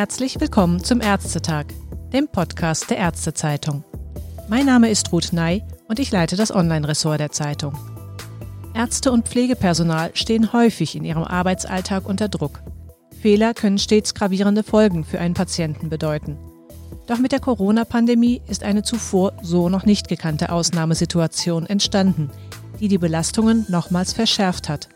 Herzlich willkommen zum Ärztetag, dem Podcast der Ärztezeitung. Mein Name ist Ruth Ney und ich leite das Online-Ressort der Zeitung. Ärzte und Pflegepersonal stehen häufig in ihrem Arbeitsalltag unter Druck. Fehler können stets gravierende Folgen für einen Patienten bedeuten. Doch mit der Corona-Pandemie ist eine zuvor so noch nicht gekannte Ausnahmesituation entstanden, die die Belastungen nochmals verschärft hat,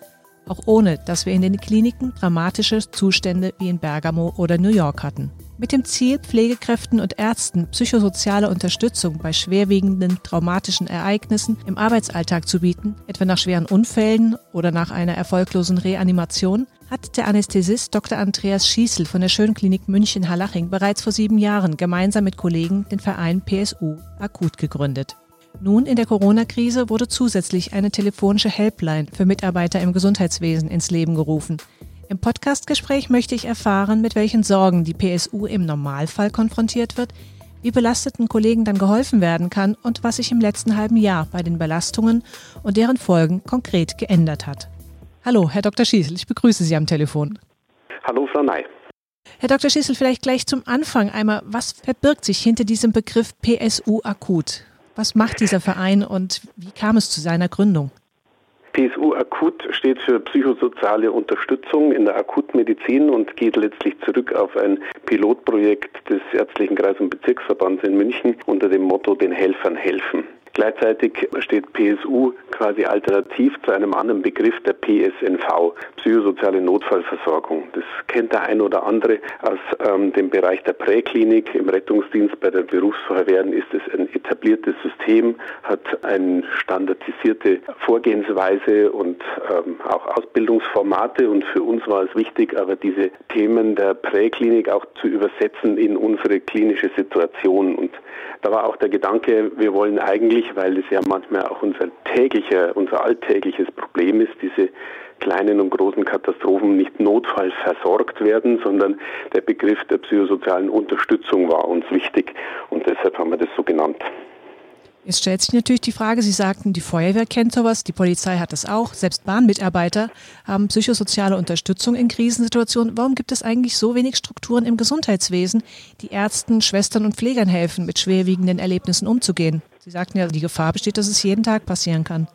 auch ohne dass wir in den Kliniken dramatische Zustände wie in Bergamo oder New York hatten. Mit dem Ziel, Pflegekräften und Ärzten psychosoziale Unterstützung bei schwerwiegenden traumatischen Ereignissen im Arbeitsalltag zu bieten, etwa nach schweren Unfällen oder nach einer erfolglosen Reanimation, hat der Anästhesist Dr. Andreas Schießel von der Schönklinik München-Harlaching bereits vor sieben Jahren gemeinsam mit Kollegen den Verein PSU Akut gegründet. Nun in der Corona-Krise wurde zusätzlich eine telefonische Helpline für Mitarbeiter im Gesundheitswesen ins Leben gerufen. Im Podcastgespräch möchte ich erfahren, mit welchen Sorgen die PSU im Normalfall konfrontiert wird, wie belasteten Kollegen dann geholfen werden kann und was sich im letzten halben Jahr bei den Belastungen und deren Folgen konkret geändert hat. Hallo, Herr Dr. Schießel, ich begrüße Sie am Telefon. Hallo, Frau Ney. Herr Dr. Schießel, vielleicht gleich zum Anfang einmal, was verbirgt sich hinter diesem Begriff PSU akut? Was macht dieser Verein und wie kam es zu seiner Gründung? PSU Akut steht für psychosoziale Unterstützung in der Akutmedizin und geht letztlich zurück auf ein Pilotprojekt des Ärztlichen Kreis- und Bezirksverbands in München unter dem Motto Den Helfern helfen. Gleichzeitig steht PSU quasi alternativ zu einem anderen Begriff der PSNV, psychosoziale Notfallversorgung. Das kennt der ein oder andere aus ähm, dem Bereich der Präklinik. Im Rettungsdienst bei der Berufsfeuerwehren ist es ein etabliertes System, hat eine standardisierte Vorgehensweise und ähm, auch Ausbildungsformate. Und für uns war es wichtig, aber diese Themen der Präklinik auch zu übersetzen in unsere klinische Situation. Und da war auch der Gedanke, wir wollen eigentlich, weil es ja manchmal auch unser täglicher, unser alltägliches Problem ist, diese kleinen und großen Katastrophen nicht notfallversorgt werden, sondern der Begriff der psychosozialen Unterstützung war uns wichtig und deshalb haben wir das so genannt. Jetzt stellt sich natürlich die Frage, Sie sagten, die Feuerwehr kennt sowas, die Polizei hat das auch, selbst Bahnmitarbeiter haben psychosoziale Unterstützung in Krisensituationen. Warum gibt es eigentlich so wenig Strukturen im Gesundheitswesen, die Ärzten, Schwestern und Pflegern helfen, mit schwerwiegenden Erlebnissen umzugehen? Sie sagten ja, die Gefahr besteht, dass es jeden Tag passieren kann.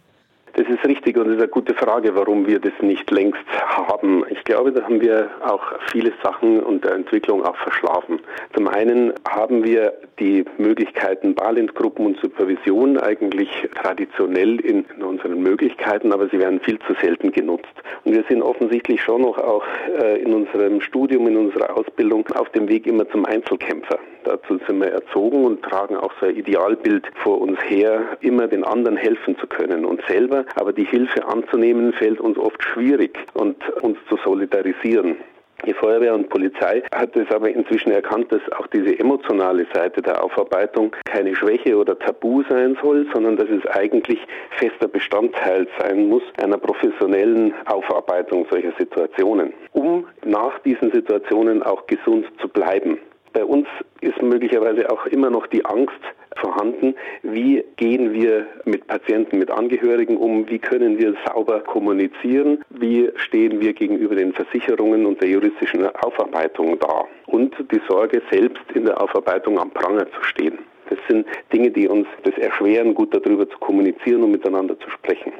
Das ist richtig und das ist eine gute Frage, warum wir das nicht längst haben. Ich glaube, da haben wir auch viele Sachen und der Entwicklung auch verschlafen. Zum einen haben wir die Möglichkeiten Barlindgruppen und Supervision eigentlich traditionell in, in unseren Möglichkeiten, aber sie werden viel zu selten genutzt. Und wir sind offensichtlich schon noch auch äh, in unserem Studium, in unserer Ausbildung auf dem Weg immer zum Einzelkämpfer. Dazu sind wir erzogen und tragen auch so ein Idealbild vor uns her, immer den anderen helfen zu können und selber aber die Hilfe anzunehmen fällt uns oft schwierig und uns zu solidarisieren. Die Feuerwehr und Polizei hat es aber inzwischen erkannt, dass auch diese emotionale Seite der Aufarbeitung keine Schwäche oder Tabu sein soll, sondern dass es eigentlich fester Bestandteil sein muss einer professionellen Aufarbeitung solcher Situationen, um nach diesen Situationen auch gesund zu bleiben. Bei uns ist möglicherweise auch immer noch die Angst vorhanden, wie gehen wir mit Patienten, mit Angehörigen um, wie können wir sauber kommunizieren, wie stehen wir gegenüber den Versicherungen und der juristischen Aufarbeitung da und die Sorge selbst in der Aufarbeitung am Pranger zu stehen. Das sind Dinge, die uns das erschweren, gut darüber zu kommunizieren und miteinander zu sprechen.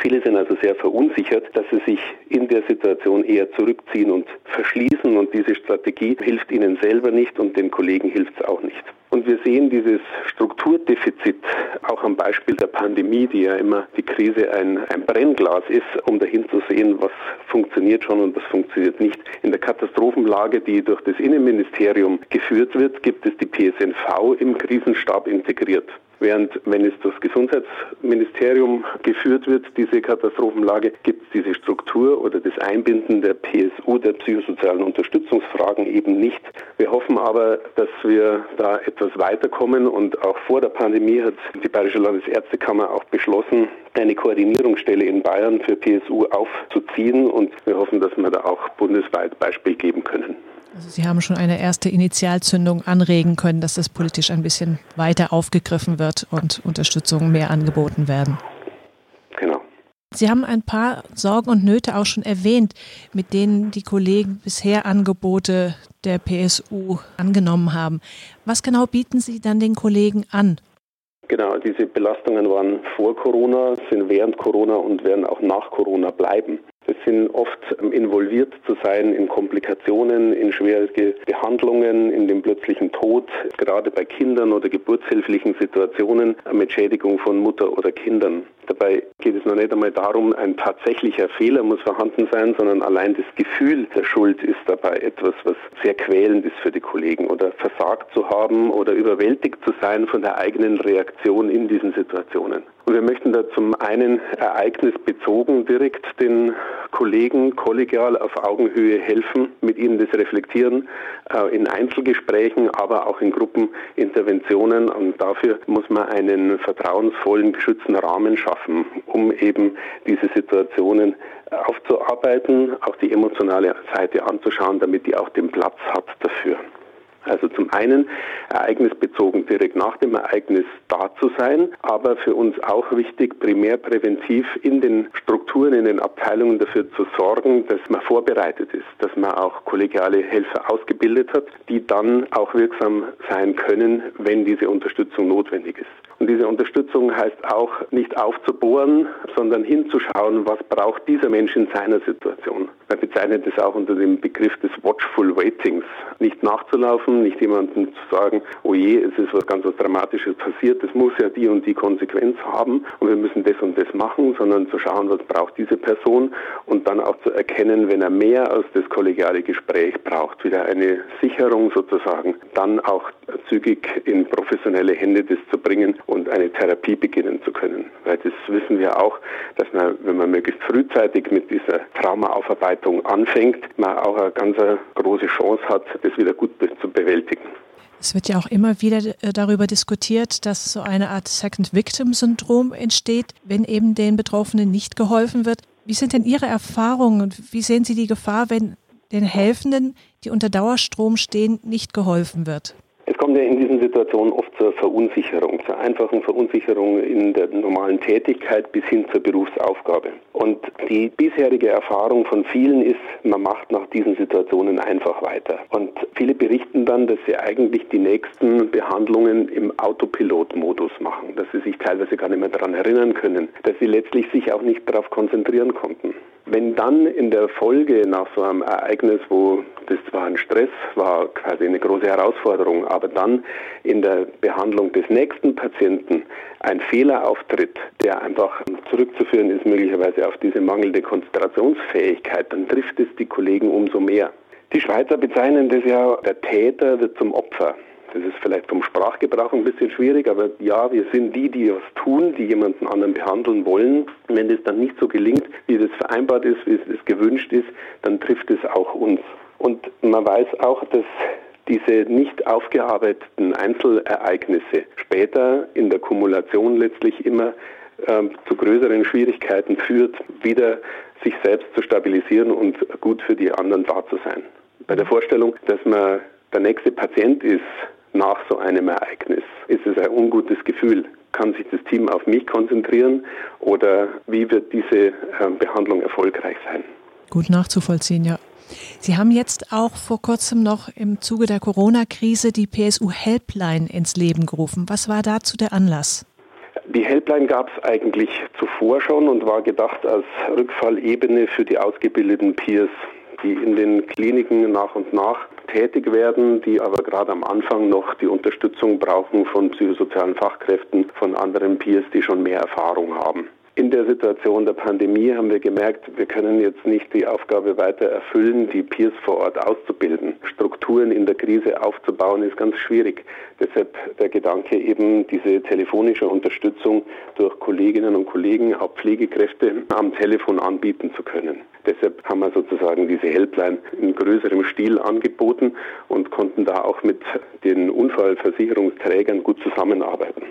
Viele sind also sehr verunsichert, dass sie sich in der Situation eher zurückziehen und verschließen und diese Strategie hilft ihnen selber nicht und den Kollegen hilft es auch nicht. Und wir sehen dieses Strukturdefizit auch am Beispiel der Pandemie, die ja immer die Krise ein, ein Brennglas ist, um dahin zu sehen, was funktioniert schon und was funktioniert nicht. In der Katastrophenlage, die durch das Innenministerium geführt wird, gibt es die PSNV im Krisenstab integriert. Während wenn es das Gesundheitsministerium geführt wird, diese Katastrophenlage, gibt es diese Struktur oder das Einbinden der PSU, der psychosozialen Unterstützungsfragen eben nicht. Wir hoffen aber, dass wir da etwas weiterkommen und auch vor der Pandemie hat die Bayerische Landesärztekammer auch beschlossen, eine Koordinierungsstelle in Bayern für PSU aufzuziehen und wir hoffen, dass wir da auch bundesweit Beispiel geben können. Also Sie haben schon eine erste Initialzündung anregen können, dass das politisch ein bisschen weiter aufgegriffen wird und Unterstützung mehr angeboten werden. Sie haben ein paar Sorgen und Nöte auch schon erwähnt, mit denen die Kollegen bisher Angebote der PSU angenommen haben. Was genau bieten Sie dann den Kollegen an? Genau, diese Belastungen waren vor Corona, sind während Corona und werden auch nach Corona bleiben. Es sind oft involviert zu sein in Komplikationen, in schwierige Behandlungen, in den plötzlichen Tod, gerade bei Kindern oder geburtshilflichen Situationen mit Schädigung von Mutter oder Kindern. Dabei geht es noch nicht einmal darum, ein tatsächlicher Fehler muss vorhanden sein, sondern allein das Gefühl der Schuld ist dabei etwas, was sehr quälend ist für die Kollegen oder versagt zu haben oder überwältigt zu sein von der eigenen Reaktion in diesen Situationen. Und wir möchten da zum einen ereignisbezogen direkt den Kollegen kollegial auf Augenhöhe helfen, mit ihnen das reflektieren, äh, in Einzelgesprächen, aber auch in Gruppeninterventionen. Und dafür muss man einen vertrauensvollen, geschützten Rahmen schaffen, um eben diese Situationen aufzuarbeiten, auch die emotionale Seite anzuschauen, damit die auch den Platz hat dafür. Also zum einen ereignisbezogen direkt nach dem Ereignis da zu sein, aber für uns auch wichtig, primär präventiv in den Strukturen, in den Abteilungen dafür zu sorgen, dass man vorbereitet ist, dass man auch kollegiale Helfer ausgebildet hat, die dann auch wirksam sein können, wenn diese Unterstützung notwendig ist. Und diese Unterstützung heißt auch nicht aufzubohren, sondern hinzuschauen, was braucht dieser Mensch in seiner Situation. Man bezeichnet es auch unter dem Begriff des Watchful Waitings. Nicht nachzulaufen, nicht jemandem zu sagen, oh je, es ist was ganz was Dramatisches passiert, das muss ja die und die Konsequenz haben und wir müssen das und das machen, sondern zu schauen, was braucht diese Person und dann auch zu erkennen, wenn er mehr als das kollegiale Gespräch braucht, wieder eine Sicherung sozusagen, dann auch zügig in professionelle Hände das zu bringen und eine Therapie beginnen zu können. Weil das wissen wir auch, dass man, wenn man möglichst frühzeitig mit dieser Traumaaufarbeitung anfängt, man auch eine ganz große Chance hat, das wieder gut zu bewältigen. Es wird ja auch immer wieder äh, darüber diskutiert, dass so eine Art Second Victim Syndrom entsteht, wenn eben den Betroffenen nicht geholfen wird. Wie sind denn Ihre Erfahrungen und wie sehen Sie die Gefahr, wenn den Helfenden, die unter Dauerstrom stehen, nicht geholfen wird? Kommt ja in diesen Situationen oft zur Verunsicherung, zur einfachen Verunsicherung in der normalen Tätigkeit bis hin zur Berufsaufgabe. Und die bisherige Erfahrung von vielen ist, man macht nach diesen Situationen einfach weiter. Und viele berichten dann, dass sie eigentlich die nächsten Behandlungen im Autopilot-Modus machen, dass sie sich teilweise gar nicht mehr daran erinnern können, dass sie letztlich sich auch nicht darauf konzentrieren konnten. Wenn dann in der Folge nach so einem Ereignis, wo das zwar ein Stress war, quasi eine große Herausforderung, aber dann in der Behandlung des nächsten Patienten ein Fehler auftritt, der einfach zurückzuführen ist möglicherweise auf diese mangelnde Konzentrationsfähigkeit, dann trifft es die Kollegen umso mehr. Die Schweizer bezeichnen das ja, der Täter wird zum Opfer. Das ist vielleicht vom Sprachgebrauch ein bisschen schwierig, aber ja, wir sind die, die was tun, die jemanden anderen behandeln wollen. Wenn das dann nicht so gelingt, wie das vereinbart ist, wie es gewünscht ist, dann trifft es auch uns. Und man weiß auch, dass diese nicht aufgearbeiteten Einzelereignisse später in der Kumulation letztlich immer ähm, zu größeren Schwierigkeiten führt, wieder sich selbst zu stabilisieren und gut für die anderen da zu sein. Bei der Vorstellung, dass man der nächste Patient ist, nach so einem Ereignis? Ist es ein ungutes Gefühl? Kann sich das Team auf mich konzentrieren oder wie wird diese ähm, Behandlung erfolgreich sein? Gut nachzuvollziehen, ja. Sie haben jetzt auch vor kurzem noch im Zuge der Corona-Krise die PSU Helpline ins Leben gerufen. Was war dazu der Anlass? Die Helpline gab es eigentlich zuvor schon und war gedacht als Rückfallebene für die ausgebildeten Peers, die in den Kliniken nach und nach tätig werden, die aber gerade am Anfang noch die Unterstützung brauchen von psychosozialen Fachkräften, von anderen Peers, die schon mehr Erfahrung haben. In der Situation der Pandemie haben wir gemerkt, wir können jetzt nicht die Aufgabe weiter erfüllen, die Peers vor Ort auszubilden. Strukturen in der Krise aufzubauen ist ganz schwierig. Deshalb der Gedanke eben, diese telefonische Unterstützung durch Kolleginnen und Kollegen, auch Pflegekräfte am Telefon anbieten zu können. Deshalb haben wir sozusagen diese Helpline in größerem Stil angeboten und konnten da auch mit den Unfallversicherungsträgern gut zusammenarbeiten.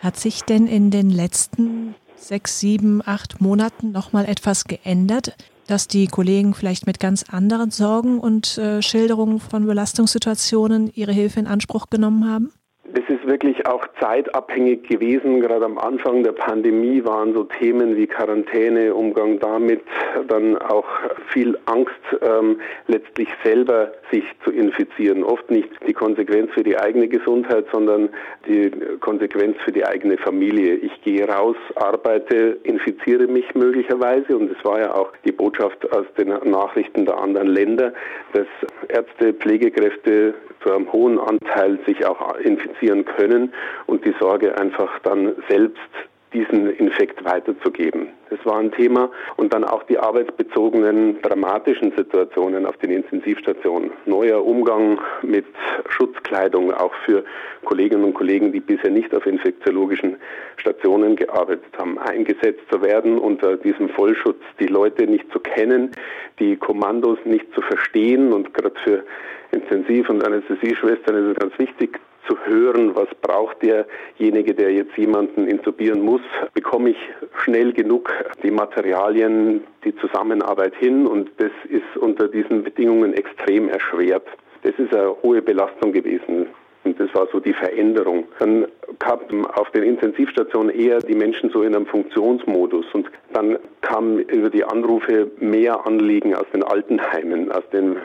Hat sich denn in den letzten sechs, sieben, acht Monaten nochmal etwas geändert, dass die Kollegen vielleicht mit ganz anderen Sorgen und äh, Schilderungen von Belastungssituationen ihre Hilfe in Anspruch genommen haben? Das ist wirklich auch zeitabhängig gewesen. Gerade am Anfang der Pandemie waren so Themen wie Quarantäne, Umgang damit, dann auch viel Angst, ähm, letztlich selber sich zu infizieren. Oft nicht die Konsequenz für die eigene Gesundheit, sondern die Konsequenz für die eigene Familie. Ich gehe raus, arbeite, infiziere mich möglicherweise und es war ja auch die Botschaft aus den Nachrichten der anderen Länder, dass Ärzte, Pflegekräfte zu einem hohen Anteil sich auch infizieren können und die Sorge einfach dann selbst diesen Infekt weiterzugeben. Das war ein Thema. Und dann auch die arbeitsbezogenen dramatischen Situationen auf den Intensivstationen. Neuer Umgang mit Schutzkleidung, auch für Kolleginnen und Kollegen, die bisher nicht auf infektiologischen Stationen gearbeitet haben, eingesetzt zu werden unter diesem Vollschutz, die Leute nicht zu kennen, die Kommandos nicht zu verstehen und gerade für Intensiv- und Anästhesieschwestern ist es ganz wichtig, zu hören, was braucht derjenige, der jetzt jemanden intubieren muss, bekomme ich schnell genug die Materialien, die Zusammenarbeit hin und das ist unter diesen Bedingungen extrem erschwert. Das ist eine hohe Belastung gewesen. Und das war so die Veränderung. Dann kamen auf den Intensivstationen eher die Menschen so in einem Funktionsmodus. Und dann kamen über die Anrufe mehr Anliegen aus den Altenheimen, aus den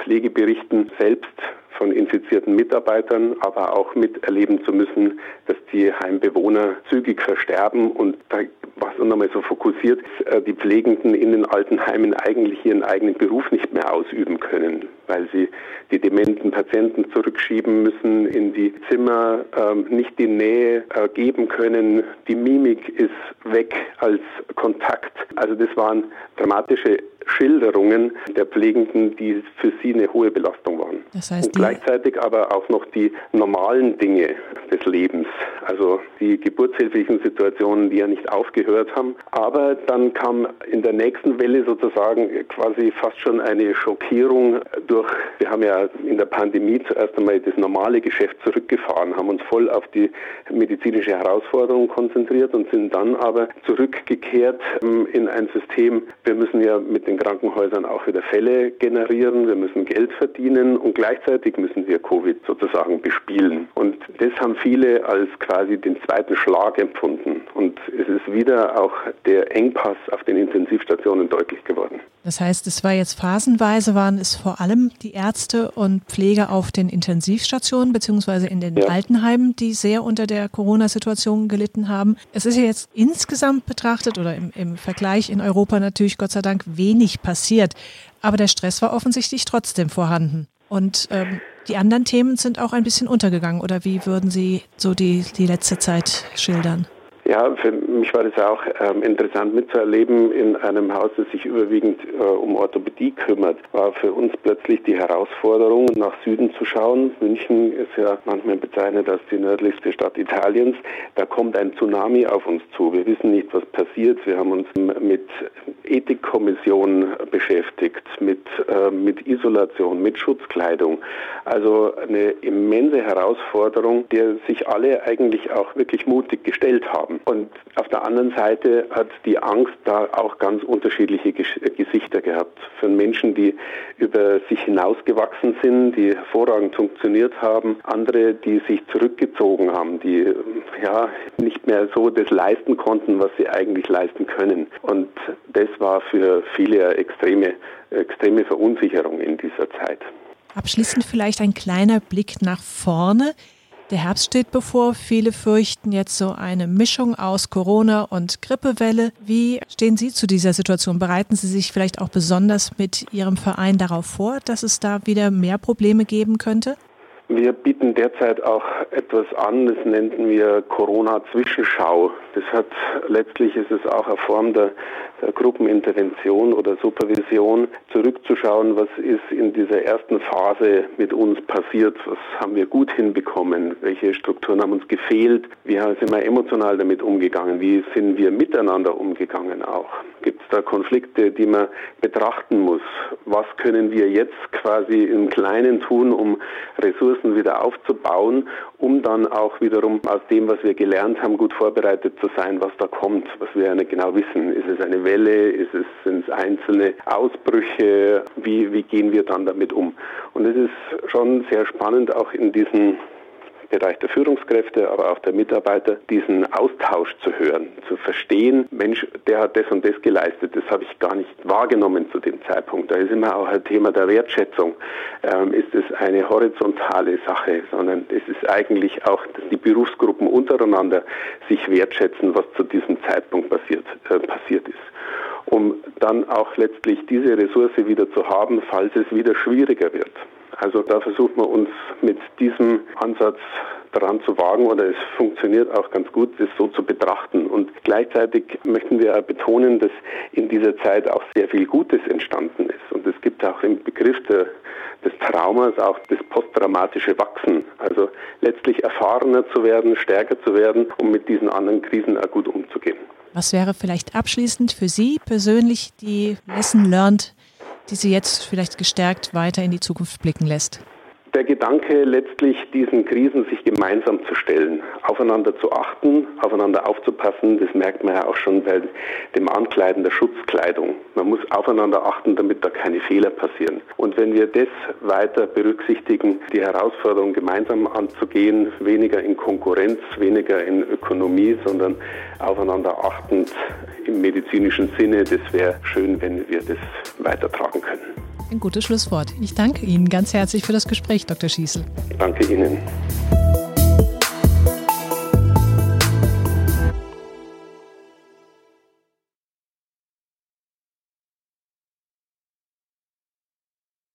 Pflegeberichten selbst von infizierten Mitarbeitern, aber auch miterleben zu müssen, dass die Heimbewohner zügig versterben und da was nochmal so fokussiert, äh, die Pflegenden in den Altenheimen eigentlich ihren eigenen Beruf nicht mehr ausüben können, weil sie die dementen Patienten zurückschieben müssen in die Zimmer, ähm, nicht die Nähe äh, geben können. Die Mimik ist weg als Kontakt. Also das waren dramatische Schilderungen der Pflegenden, die für sie eine hohe Belastung waren. Das heißt, und gleichzeitig aber auch noch die normalen Dinge des Lebens, also die geburtshilflichen Situationen, die ja nicht aufgehört haben. Aber dann kam in der nächsten Welle sozusagen quasi fast schon eine Schockierung durch, wir haben ja in der Pandemie zuerst einmal das normale Geschäft zurückgefahren, haben uns voll auf die medizinische Herausforderung konzentriert und sind dann aber zurückgekehrt ähm, in ein System, wir müssen ja mit den den Krankenhäusern auch wieder Fälle generieren, wir müssen Geld verdienen und gleichzeitig müssen wir Covid sozusagen bespielen. Und das haben viele als quasi den zweiten Schlag empfunden. Und es ist wieder auch der Engpass auf den Intensivstationen deutlich geworden. Das heißt, es war jetzt phasenweise, waren es vor allem die Ärzte und Pfleger auf den Intensivstationen beziehungsweise in den ja. Altenheimen, die sehr unter der Corona-Situation gelitten haben. Es ist ja jetzt insgesamt betrachtet oder im, im Vergleich in Europa natürlich Gott sei Dank wenig passiert. Aber der Stress war offensichtlich trotzdem vorhanden. Und ähm, die anderen Themen sind auch ein bisschen untergegangen. Oder wie würden Sie so die, die letzte Zeit schildern? Ja, für mich war das auch ähm, interessant mitzuerleben in einem Haus, das sich überwiegend äh, um Orthopädie kümmert. War für uns plötzlich die Herausforderung, nach Süden zu schauen. München ist ja manchmal bezeichnet als die nördlichste Stadt Italiens. Da kommt ein Tsunami auf uns zu. Wir wissen nicht, was passiert. Wir haben uns mit Ethikkommission beschäftigt, mit, äh, mit Isolation, mit Schutzkleidung. Also eine immense Herausforderung, der sich alle eigentlich auch wirklich mutig gestellt haben. Und auf der anderen Seite hat die Angst da auch ganz unterschiedliche Gesichter gehabt. Für Menschen, die über sich hinausgewachsen sind, die hervorragend funktioniert haben, andere, die sich zurückgezogen haben, die ja nicht mehr so das leisten konnten, was sie eigentlich leisten können. Und das war für viele extreme, extreme Verunsicherung in dieser Zeit. Abschließend vielleicht ein kleiner Blick nach vorne. Der Herbst steht bevor. Viele fürchten jetzt so eine Mischung aus Corona und Grippewelle. Wie stehen Sie zu dieser Situation? Bereiten Sie sich vielleicht auch besonders mit Ihrem Verein darauf vor, dass es da wieder mehr Probleme geben könnte? Wir bieten derzeit auch etwas an, das nennen wir Corona-Zwischenschau. Das hat letztlich ist es auch eine Form der, der, Gruppenintervention oder Supervision, zurückzuschauen, was ist in dieser ersten Phase mit uns passiert, was haben wir gut hinbekommen, welche Strukturen haben uns gefehlt, wie sind wir emotional damit umgegangen, wie sind wir miteinander umgegangen auch. Gibt es da Konflikte, die man betrachten muss? Was können wir jetzt quasi im Kleinen tun, um Ressourcen wieder aufzubauen, um dann auch wiederum aus dem, was wir gelernt haben, gut vorbereitet zu sein, was da kommt, was wir ja nicht genau wissen. Ist es eine Welle? Ist es, sind es einzelne Ausbrüche? Wie, wie gehen wir dann damit um? Und es ist schon sehr spannend, auch in diesen Bereich der Führungskräfte, aber auch der Mitarbeiter, diesen Austausch zu hören, zu verstehen, Mensch, der hat das und das geleistet, das habe ich gar nicht wahrgenommen zu dem Zeitpunkt. Da ist immer auch ein Thema der Wertschätzung. Ähm, ist es eine horizontale Sache, sondern es ist eigentlich auch, dass die Berufsgruppen untereinander sich wertschätzen, was zu diesem Zeitpunkt passiert, äh, passiert ist um dann auch letztlich diese Ressource wieder zu haben, falls es wieder schwieriger wird. Also da versucht man uns mit diesem Ansatz daran zu wagen oder es funktioniert auch ganz gut, das so zu betrachten. Und gleichzeitig möchten wir betonen, dass in dieser Zeit auch sehr viel Gutes entstanden ist. Und es gibt auch im Begriff der, des Traumas auch das posttraumatische Wachsen. Also letztlich erfahrener zu werden, stärker zu werden, um mit diesen anderen Krisen auch gut umzugehen. Was wäre vielleicht abschließend für Sie persönlich die Lesson learned, die Sie jetzt vielleicht gestärkt weiter in die Zukunft blicken lässt? Der Gedanke, letztlich diesen Krisen sich gemeinsam zu stellen, aufeinander zu achten, aufeinander aufzupassen, das merkt man ja auch schon bei dem Ankleiden der Schutzkleidung. Man muss aufeinander achten, damit da keine Fehler passieren. Und wenn wir das weiter berücksichtigen, die Herausforderung gemeinsam anzugehen, weniger in Konkurrenz, weniger in Ökonomie, sondern aufeinander achtend im medizinischen Sinne, das wäre schön, wenn wir das weitertragen können. Ein gutes Schlusswort. Ich danke Ihnen ganz herzlich für das Gespräch, Dr. Schießel. Danke Ihnen.